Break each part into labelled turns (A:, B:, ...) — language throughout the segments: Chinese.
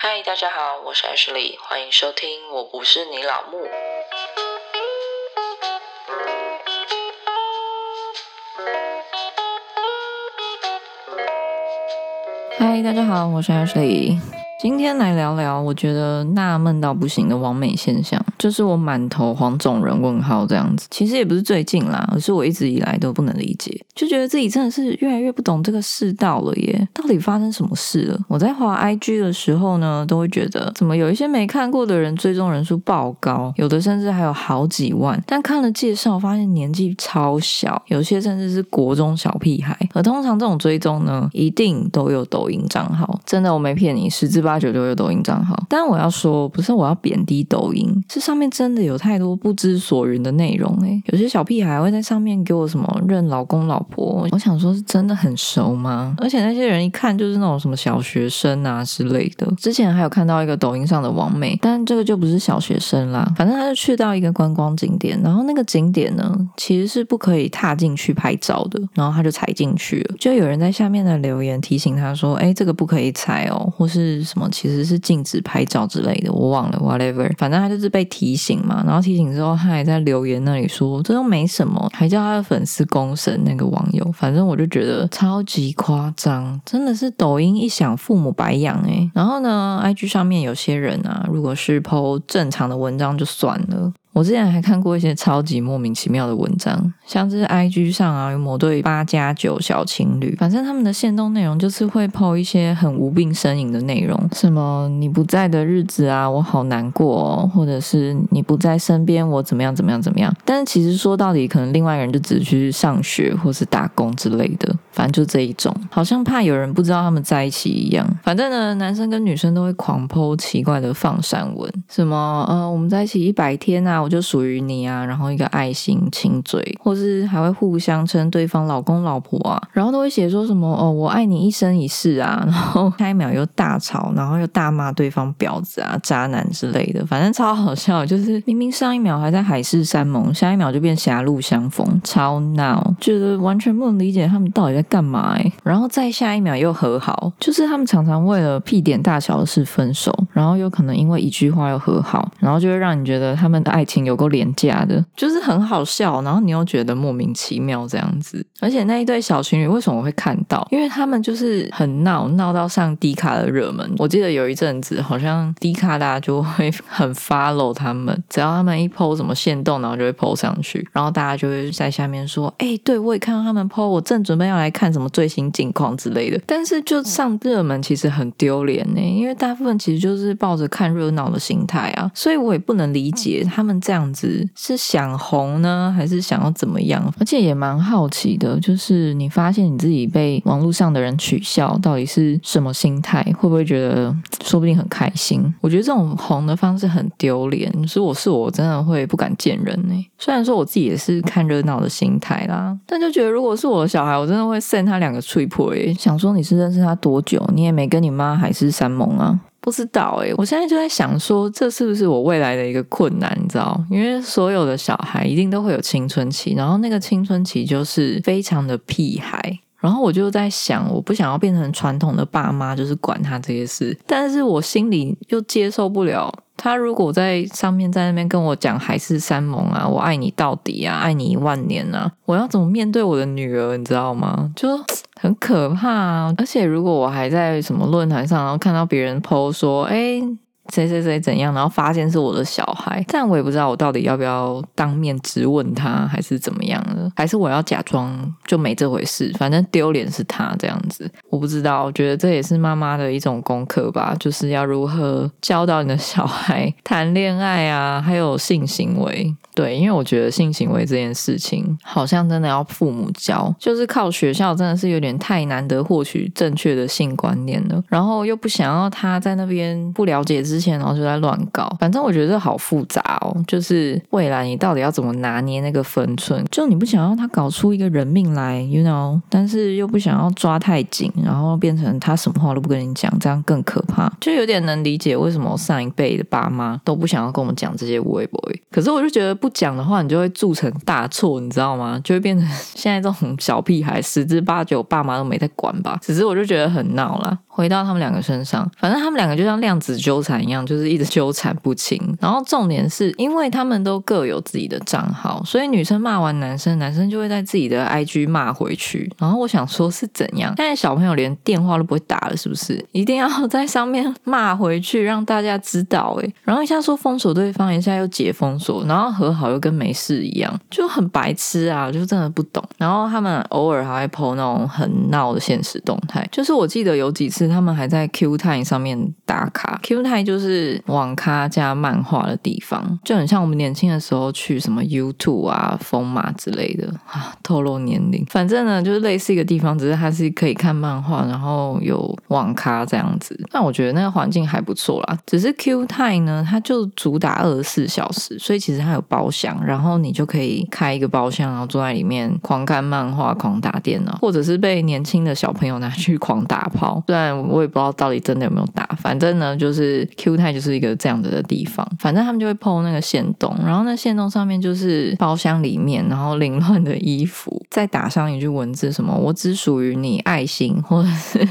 A: 嗨，大家好，我是 Ashley，欢迎收听《我不是你老木》。
B: 嗨，大家好，我是 Ashley。今天来聊聊，我觉得纳闷到不行的完美现象，就是我满头黄种人问号这样子。其实也不是最近啦，而是我一直以来都不能理解，就觉得自己真的是越来越不懂这个世道了耶。到底发生什么事了？我在滑 IG 的时候呢，都会觉得怎么有一些没看过的人追踪人数爆高，有的甚至还有好几万。但看了介绍，发现年纪超小，有些甚至是国中小屁孩。而通常这种追踪呢，一定都有抖音账号，真的我没骗你，十之八九都有抖音账号。但我要说，不是我要贬低抖音，是上面真的有太多不知所云的内容诶。有些小屁孩会在上面给我什么认老公老婆，我想说是真的很熟吗？而且那些人一看就是那种什么小学生啊之类的。之前还有看到一个抖音上的王美，但这个就不是小学生啦。反正他就去到一个观光景点，然后那个景点呢其实是不可以踏进去拍照的，然后他就踩进去了。就有人在下面的留言提醒他说：“哎，这个不可以踩哦，或是什么其实。”是禁止拍照之类的，我忘了，whatever，反正他就是被提醒嘛。然后提醒之后，他还在留言那里说这都没什么，还叫他的粉丝公审那个网友。反正我就觉得超级夸张，真的是抖音一响，父母白养哎。然后呢，IG 上面有些人啊，如果是 po 正常的文章就算了。我之前还看过一些超级莫名其妙的文章，像是 IG 上啊有某对八加九小情侣，反正他们的线动内容就是会 po 一些很无病呻吟的内容，什么你不在的日子啊，我好难过，哦或者是你不在身边，我怎么样怎么样怎么样。但是其实说到底，可能另外一个人就只去上学或是打工之类的，反正就这一种，好像怕有人不知道他们在一起一样。反正呢，男生跟女生都会狂 po 奇怪的放闪文，什么呃我们在一起一百天啊。我就属于你啊，然后一个爱心亲嘴，或是还会互相称对方老公老婆啊，然后都会写说什么哦，我爱你一生一世啊，然后下一秒又大吵，然后又大骂对方婊子啊、渣男之类的，反正超好笑。就是明明上一秒还在海誓山盟，下一秒就变狭路相逢，超闹，觉得完全不能理解他们到底在干嘛哎。然后再下一秒又和好，就是他们常常为了屁点大小的事分手，然后又可能因为一句话又和好，然后就会让你觉得他们的爱情。有够廉价的，就是很好笑，然后你又觉得莫名其妙这样子。而且那一对小情侣为什么会看到？因为他们就是很闹，闹到上低卡的热门。我记得有一阵子，好像低卡大家就会很 follow 他们，只要他们一 PO 什么线动，然后就会 PO 上去，然后大家就会在下面说：“哎，对我也看到他们 PO，我正准备要来看什么最新近况之类的。”但是就上热门其实很丢脸呢，因为大部分其实就是抱着看热闹的心态啊，所以我也不能理解他们。这样子是想红呢，还是想要怎么样？而且也蛮好奇的，就是你发现你自己被网络上的人取笑，到底是什么心态？会不会觉得说不定很开心？我觉得这种红的方式很丢脸，所以我是我真的会不敢见人呢。虽然说我自己也是看热闹的心态啦，但就觉得如果是我的小孩，我真的会 send 他两个脆破诶，想说你是认识他多久？你也没跟你妈海誓山盟啊。不知道哎，我现在就在想说，这是不是我未来的一个困难？你知道，因为所有的小孩一定都会有青春期，然后那个青春期就是非常的屁孩。然后我就在想，我不想要变成传统的爸妈，就是管他这些事，但是我心里又接受不了。他如果在上面在那边跟我讲海誓山盟啊，我爱你到底啊，爱你一万年啊，我要怎么面对我的女儿？你知道吗？就很可怕啊。而且如果我还在什么论坛上，然后看到别人 PO 说，哎。谁谁谁怎样，然后发现是我的小孩，但我也不知道我到底要不要当面质问他，还是怎么样的，还是我要假装就没这回事，反正丢脸是他这样子，我不知道，我觉得这也是妈妈的一种功课吧，就是要如何教导你的小孩谈恋爱啊，还有性行为。对，因为我觉得性行为这件事情，好像真的要父母教，就是靠学校真的是有点太难得获取正确的性观念了，然后又不想要他在那边不了解之之前，然后就在乱搞。反正我觉得这好复杂哦，就是未来你到底要怎么拿捏那个分寸？就你不想要他搞出一个人命来，you know，但是又不想要抓太紧，然后变成他什么话都不跟你讲，这样更可怕。就有点能理解为什么上一辈的爸妈都不想要跟我们讲这些微博。可是我就觉得不讲的话，你就会铸成大错，你知道吗？就会变成现在这种小屁孩，十之八九爸妈都没在管吧。只是我就觉得很闹了。回到他们两个身上，反正他们两个就像量子纠缠一样，就是一直纠缠不清。然后重点是因为他们都各有自己的账号，所以女生骂完男生，男生就会在自己的 IG 骂回去。然后我想说，是怎样？现在小朋友连电话都不会打了，是不是？一定要在上面骂回去，让大家知道？诶然后一下说封锁对方，一下又解封锁，然后和好又跟没事一样，就很白痴啊！就真的不懂。然后他们偶尔还会 PO 那种很闹的现实动态，就是我记得有几次。他们还在 Q Time 上面打卡，Q Time 就就是网咖加漫画的地方，就很像我们年轻的时候去什么 YouTube 啊、风马之类的啊，透露年龄。反正呢，就是类似一个地方，只是它是可以看漫画，然后有网咖这样子。但我觉得那个环境还不错啦。只是 Q Time 呢，它就主打二十四小时，所以其实它有包厢，然后你就可以开一个包厢，然后坐在里面狂看漫画、狂打电脑，或者是被年轻的小朋友拿去狂打炮。虽然我也不知道到底真的有没有打，反正呢，就是 Q 泰就是一个这样子的地方。反正他们就会 PO 那个线洞，然后那线洞上面就是包厢里面，然后凌乱的衣服，再打上一句文字，什么我只属于你爱心，或者是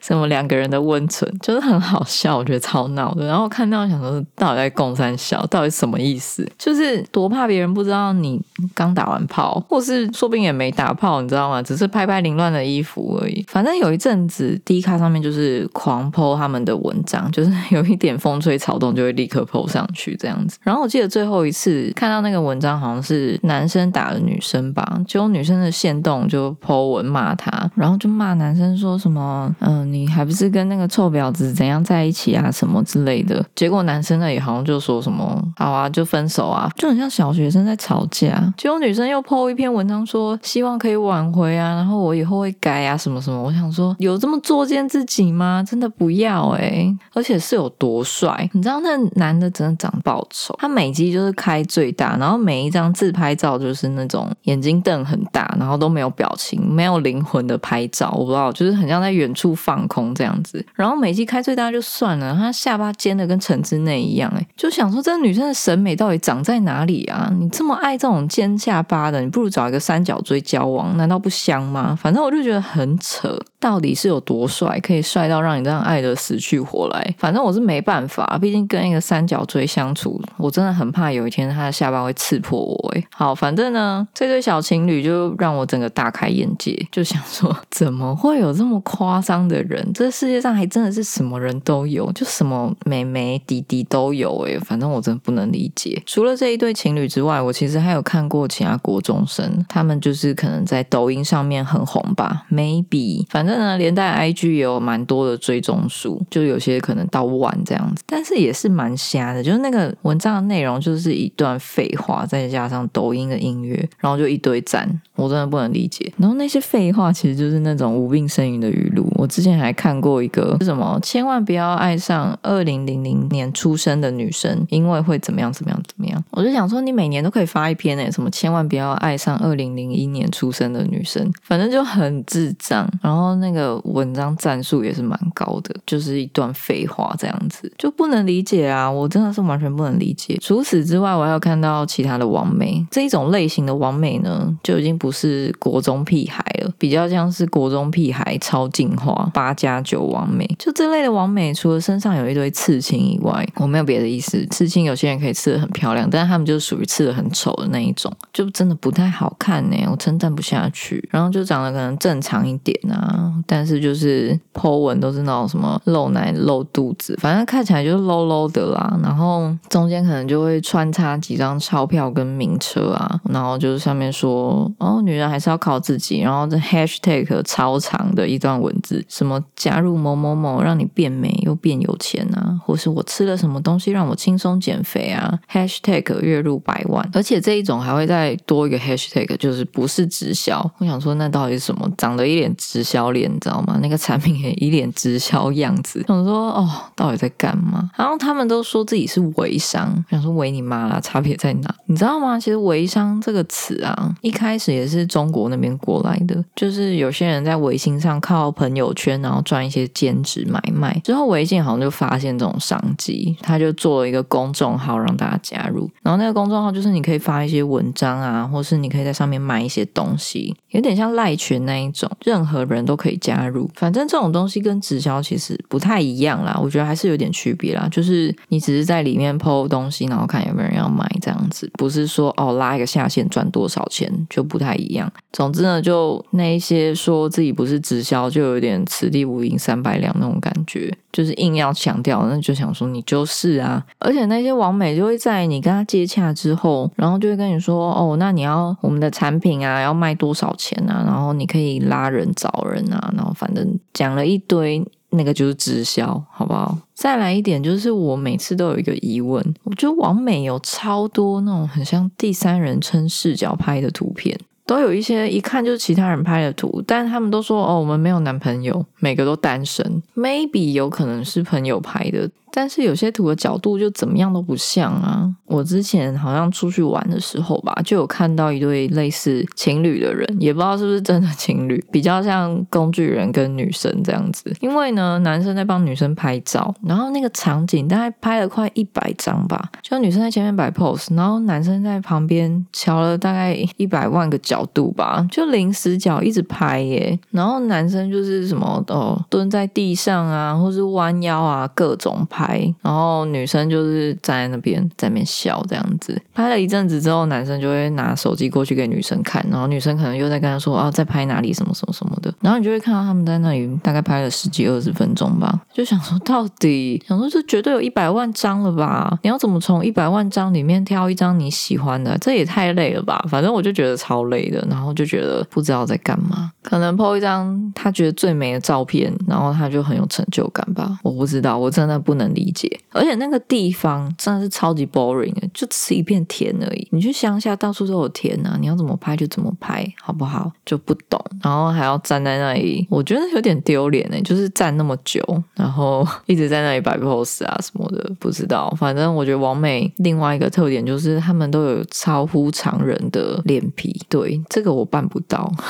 B: 什么两个人的温存，就是很好笑，我觉得超闹的。然后看到想说，到底在共三笑，到底什么意思？就是多怕别人不知道你刚打完炮，或是说不定也没打炮，你知道吗？只是拍拍凌乱的衣服而已。反正有一阵子 D 卡上面就是。是狂剖他们的文章，就是有一点风吹草动就会立刻 PO 上去这样子。然后我记得最后一次看到那个文章，好像是男生打了女生吧，结果女生的线动就 po 文骂他，然后就骂男生说什么，嗯，你还不是跟那个臭婊子怎样在一起啊，什么之类的。结果男生那里好像就说什么，好啊，就分手啊，就很像小学生在吵架。结果女生又 po 一篇文章说，希望可以挽回啊，然后我以后会改啊，什么什么。我想说，有这么作践自己？吗？真的不要哎！而且是有多帅？你知道那男的真的长爆丑，他每集就是开最大，然后每一张自拍照就是那种眼睛瞪很大，然后都没有表情、没有灵魂的拍照。我不知道，就是很像在远处放空这样子。然后美肌开最大就算了，他下巴尖的跟陈之内一样，哎，就想说这女生的审美到底长在哪里啊？你这么爱这种尖下巴的，你不如找一个三角锥交往，难道不香吗？反正我就觉得很扯，到底是有多帅，可以帅。到让你这样爱的死去活来，反正我是没办法，毕竟跟一个三角锥相处，我真的很怕有一天他的下巴会刺破我。哎，好，反正呢，这对小情侣就 让我整个大开眼界，就想说，怎么会有这么夸张的人？这世界上还真的是什么人都有，就什么妹妹弟弟都有。哎，反正我真的不能理解。除了这一对情侣之外，我其实还有看过其他国中生，他们就是可能在抖音上面很红吧，maybe。反正呢，连带 IG 也有蛮多。的追踪数，就有些可能到万这样子，但是也是蛮瞎的。就是那个文章的内容，就是一段废话，再加上抖音的音乐，然后就一堆赞，我真的不能理解。然后那些废话其实就是那种无病呻吟的语录。我之前还看过一个是什么，千万不要爱上二零零零年出生的女生，因为会怎么样怎么样怎么样。我就想说，你每年都可以发一篇诶，什么千万不要爱上二零零一年出生的女生，反正就很智障。然后那个文章赞数也是。蛮高的，就是一段废话这样子，就不能理解啊！我真的是完全不能理解。除此之外，我还有看到其他的网美，这一种类型的网美呢，就已经不是国中屁孩了，比较像是国中屁孩超进化八加九完美。就这类的完美，除了身上有一堆刺青以外，我没有别的意思。刺青有些人可以刺的很漂亮，但是他们就属于刺的很丑的那一种，就真的不太好看呢，我称赞不下去。然后就长得可能正常一点啊，但是就是 po 文。都是那种什么露奶露肚子，反正看起来就是 low low 的啦。然后中间可能就会穿插几张钞票跟名车啊，然后就是上面说哦，女人还是要靠自己。然后这 hashtag 超长的一段文字，什么加入某某某让你变美又变有钱啊，或是我吃了什么东西让我轻松减肥啊，#hashtag 月入百万，而且这一种还会再多一个 #hashtag，就是不是直销。我想说，那到底是什么？长得一脸直销脸，你知道吗？那个产品也一脸直销样子。想说，哦，到底在干嘛？然后他们都说自己是微商，想说微你妈啦，差别在哪？你知道吗？其实微商这个词啊，一开始也是中国那边过来的，就是有些人在微信上靠朋友友圈，然后赚一些兼职买卖。之后微信好像就发现这种商机，他就做了一个公众号让大家加入。然后那个公众号就是你可以发一些文章啊，或是你可以在上面卖一些东西，有点像赖群那一种，任何人都可以加入。反正这种东西跟直销其实不太一样啦，我觉得还是有点区别啦。就是你只是在里面抛东西，然后看有没有人要买这样子，不是说哦拉一个下线赚多少钱就不太一样。总之呢，就那一些说自己不是直销，就有点此地无银三百两那种感觉，就是硬要强调，那就想说你就是啊。而且那些网美就会在你跟他接洽之后，然后就会跟你说哦，那你要我们的产品啊，要卖多少钱啊？然后你可以拉人找人啊，然后反正讲了一堆。那个就是直销，好不好？再来一点，就是我每次都有一个疑问，我觉得网美有超多那种很像第三人称视角拍的图片，都有一些一看就是其他人拍的图，但他们都说哦，我们没有男朋友，每个都单身，maybe 有可能是朋友拍的。但是有些图的角度就怎么样都不像啊！我之前好像出去玩的时候吧，就有看到一对类似情侣的人，也不知道是不是真的情侣，比较像工具人跟女生这样子。因为呢，男生在帮女生拍照，然后那个场景大概拍了快一百张吧，就女生在前面摆 pose，然后男生在旁边瞧了大概一百万个角度吧，就零死角一直拍耶。然后男生就是什么哦，蹲在地上啊，或是弯腰啊，各种拍。拍，然后女生就是站在那边在那边笑这样子，拍了一阵子之后，男生就会拿手机过去给女生看，然后女生可能又在跟他说啊，在拍哪里什么什么什么的，然后你就会看到他们在那里大概拍了十几二十分钟吧，就想说到底想说这绝对有一百万张了吧？你要怎么从一百万张里面挑一张你喜欢的？这也太累了吧？反正我就觉得超累的，然后就觉得不知道在干嘛，可能 po 一张他觉得最美的照片，然后他就很有成就感吧？我不知道，我真的不能。理解，而且那个地方真的是超级 boring 的，就只是一片田而已。你去乡下，到处都有田啊，你要怎么拍就怎么拍，好不好？就不懂，然后还要站在那里，我觉得有点丢脸呢。就是站那么久，然后一直在那里摆 pose 啊什么的，不知道。反正我觉得王美另外一个特点就是他们都有超乎常人的脸皮，对这个我办不到。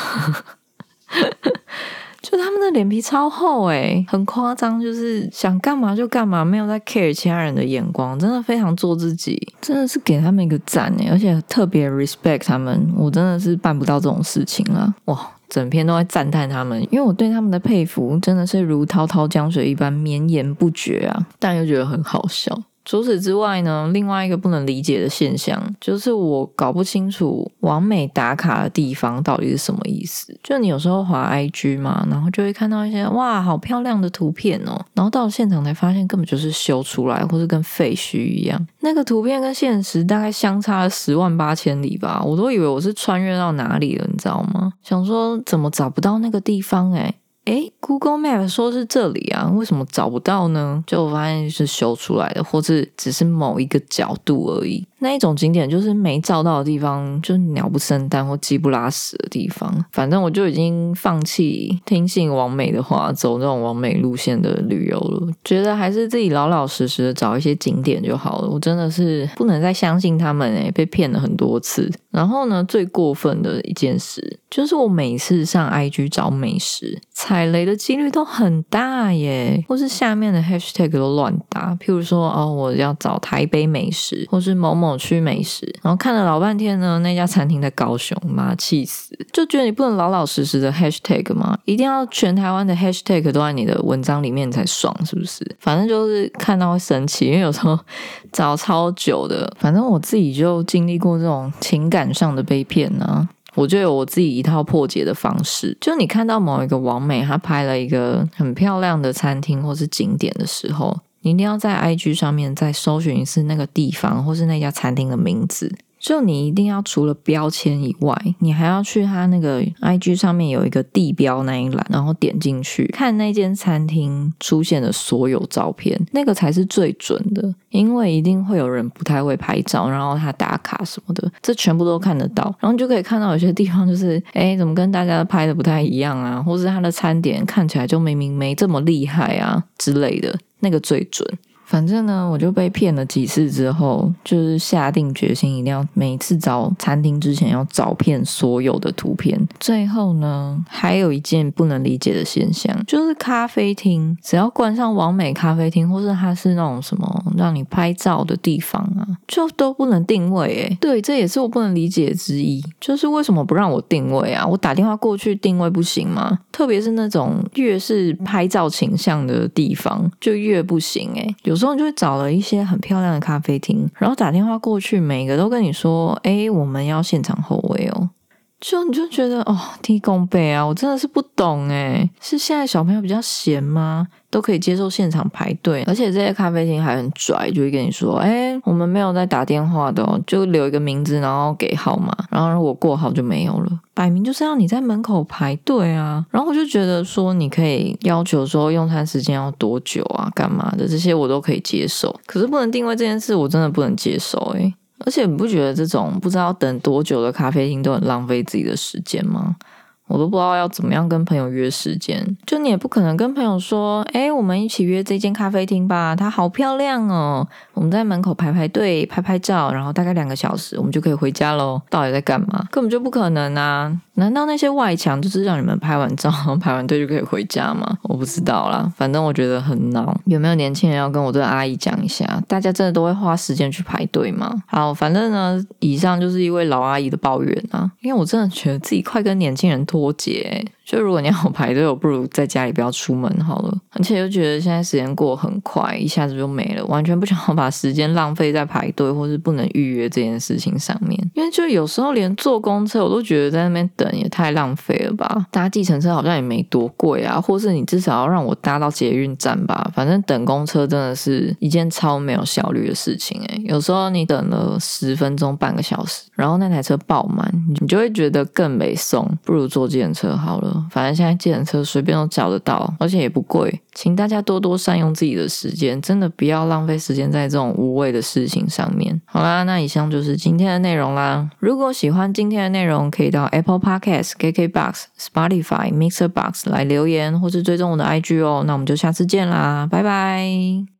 B: 就他们的脸皮超厚诶，很夸张，就是想干嘛就干嘛，没有在 care 其他人的眼光，真的非常做自己，真的是给他们一个赞诶，而且特别 respect 他们，我真的是办不到这种事情了，哇，整篇都在赞叹他们，因为我对他们的佩服真的是如滔滔江水一般绵延不绝啊，但又觉得很好笑。除此之外呢，另外一个不能理解的现象就是我搞不清楚完美打卡的地方到底是什么意思。就你有时候滑 IG 嘛，然后就会看到一些哇，好漂亮的图片哦，然后到了现场才发现根本就是修出来，或是跟废墟一样。那个图片跟现实大概相差了十万八千里吧，我都以为我是穿越到哪里了，你知道吗？想说怎么找不到那个地方诶哎 g o o g l e Map 说是这里啊，为什么找不到呢？就发现是修出来的，或是只是某一个角度而已。那一种景点就是没照到的地方，就鸟不生蛋或鸡不拉屎的地方。反正我就已经放弃听信王美的话，走那种王美路线的旅游了。觉得还是自己老老实实的找一些景点就好了。我真的是不能再相信他们诶，被骗了很多次。然后呢，最过分的一件事就是我每次上 IG 找美食，踩雷的几率都很大耶，或是下面的 Hashtag 都乱打。譬如说哦，我要找台北美食，或是某某。区美食，然后看了老半天呢，那家餐厅在高雄，妈气死！就觉得你不能老老实实的 hashtag 吗？一定要全台湾的 hashtag 都在你的文章里面才爽，是不是？反正就是看到会生气，因为有时候找超久的。反正我自己就经历过这种情感上的被骗呢，我就有我自己一套破解的方式。就你看到某一个网美，她拍了一个很漂亮的餐厅或是景点的时候。你一定要在 IG 上面再搜寻一次那个地方或是那家餐厅的名字，就你一定要除了标签以外，你还要去它那个 IG 上面有一个地标那一栏，然后点进去看那间餐厅出现的所有照片，那个才是最准的。因为一定会有人不太会拍照，然后他打卡什么的，这全部都看得到。然后你就可以看到有些地方就是，哎，怎么跟大家拍的不太一样啊？或是他的餐点看起来就明明没这么厉害啊之类的，那个最准。反正呢，我就被骗了几次之后，就是下定决心一定要每次找餐厅之前要找遍所有的图片。最后呢，还有一件不能理解的现象，就是咖啡厅只要关上完美咖啡厅，或是它是那种什么让你拍照的地方啊，就都不能定位。哎，对，这也是我不能理解之一，就是为什么不让我定位啊？我打电话过去定位不行吗？特别是那种越是拍照倾向的地方，就越不行。哎，有。有时候你就会找了一些很漂亮的咖啡厅，然后打电话过去，每个都跟你说：“哎，我们要现场后位哦。”就你就觉得哦，提供杯啊，我真的是不懂哎，是现在小朋友比较闲吗？都可以接受现场排队，而且这些咖啡厅还很拽，就会跟你说：“哎，我们没有在打电话的，哦，就留一个名字，然后给号码，然后如果过号就没有了。”摆明就是要你在门口排队啊！然后我就觉得说，你可以要求说用餐时间要多久啊，干嘛的这些我都可以接受，可是不能定位这件事，我真的不能接受哎！而且你不觉得这种不知道等多久的咖啡厅都很浪费自己的时间吗？我都不知道要怎么样跟朋友约时间，就你也不可能跟朋友说，哎，我们一起约这间咖啡厅吧，它好漂亮哦，我们在门口排排队拍拍照，然后大概两个小时，我们就可以回家喽。到底在干嘛？根本就不可能啊！难道那些外墙就是让你们拍完照、排完队就可以回家吗？我不知道啦，反正我觉得很闹。有没有年轻人要跟我这个阿姨讲一下？大家真的都会花时间去排队吗？好，反正呢，以上就是一位老阿姨的抱怨啊，因为我真的觉得自己快跟年轻人脱节。就如果你要排队，我不如在家里不要出门好了。而且又觉得现在时间过很快，一下子就没了，完全不想要把时间浪费在排队或是不能预约这件事情上面。因为就有时候连坐公车我都觉得在那边等也太浪费了吧。搭计程车好像也没多贵啊，或是你至少要让我搭到捷运站吧。反正等公车真的是一件超没有效率的事情诶。有时候你等了十分钟、半个小时，然后那台车爆满，你就会觉得更没送，不如坐计程车好了。反正现在计程车随便都找得到，而且也不贵，请大家多多善用自己的时间，真的不要浪费时间在这种无谓的事情上面。好啦，那以上就是今天的内容啦。如果喜欢今天的内容，可以到 Apple Podcast、KKBox、Spotify、Mixer Box 来留言，或是追踪我的 IG 哦。那我们就下次见啦，拜拜。